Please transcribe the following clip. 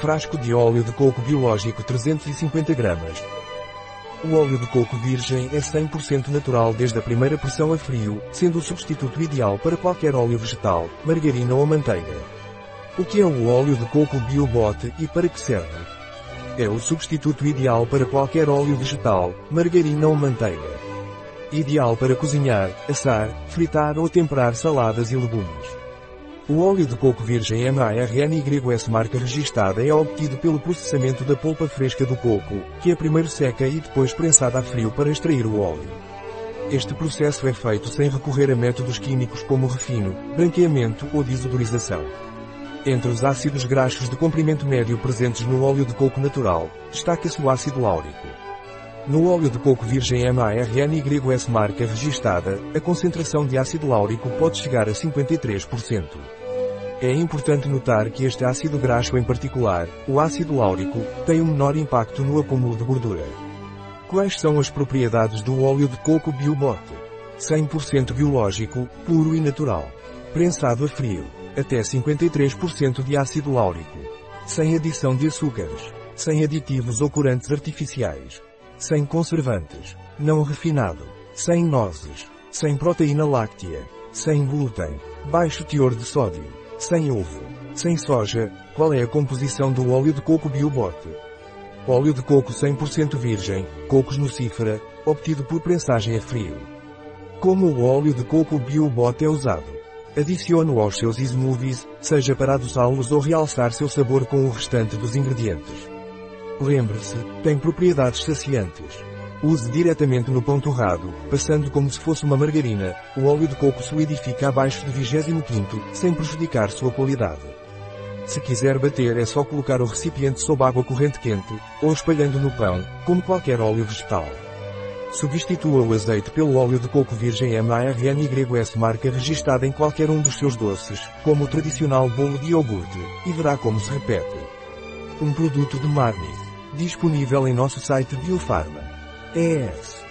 Frasco de óleo de coco biológico 350 gramas. O óleo de coco virgem é 100% natural desde a primeira pressão a frio, sendo o substituto ideal para qualquer óleo vegetal, margarina ou manteiga. O que é o óleo de coco BioBot e para que serve? É o substituto ideal para qualquer óleo vegetal, margarina ou manteiga. Ideal para cozinhar, assar, fritar ou temperar saladas e legumes. O óleo de coco virgem MARNYS marca registada é obtido pelo processamento da polpa fresca do coco, que é primeiro seca e depois prensada a frio para extrair o óleo. Este processo é feito sem recorrer a métodos químicos como refino, branqueamento ou desodorização. Entre os ácidos graxos de comprimento médio presentes no óleo de coco natural, destaca-se o ácido láurico. No óleo de coco virgem MARNYS marca registada, a concentração de ácido láurico pode chegar a 53%. É importante notar que este ácido graxo em particular, o ácido láurico, tem um menor impacto no acúmulo de gordura. Quais são as propriedades do óleo de coco BioBot? 100% biológico, puro e natural. Prensado a frio. Até 53% de ácido láurico. Sem adição de açúcares. Sem aditivos ou corantes artificiais. Sem conservantes. Não refinado. Sem nozes. Sem proteína láctea. Sem glúten. Baixo teor de sódio. Sem ovo. Sem soja, qual é a composição do óleo de coco BioBot? Óleo de coco 100% virgem, cocos nucífera, obtido por prensagem a frio. Como o óleo de coco BioBot é usado? Adicione-o aos seus smoothies, seja para adoçá-los ou realçar seu sabor com o restante dos ingredientes. Lembre-se, tem propriedades saciantes. Use diretamente no pão torrado, passando como se fosse uma margarina, o óleo de coco solidifica abaixo de 25, sem prejudicar sua qualidade. Se quiser bater é só colocar o recipiente sob água corrente quente, ou espalhando no pão, como qualquer óleo vegetal. Substitua o azeite pelo óleo de coco virgem MARNYS marca registada em qualquer um dos seus doces, como o tradicional bolo de iogurte, e verá como se repete. Um produto de Marni. Disponível em nosso site Biofarma. is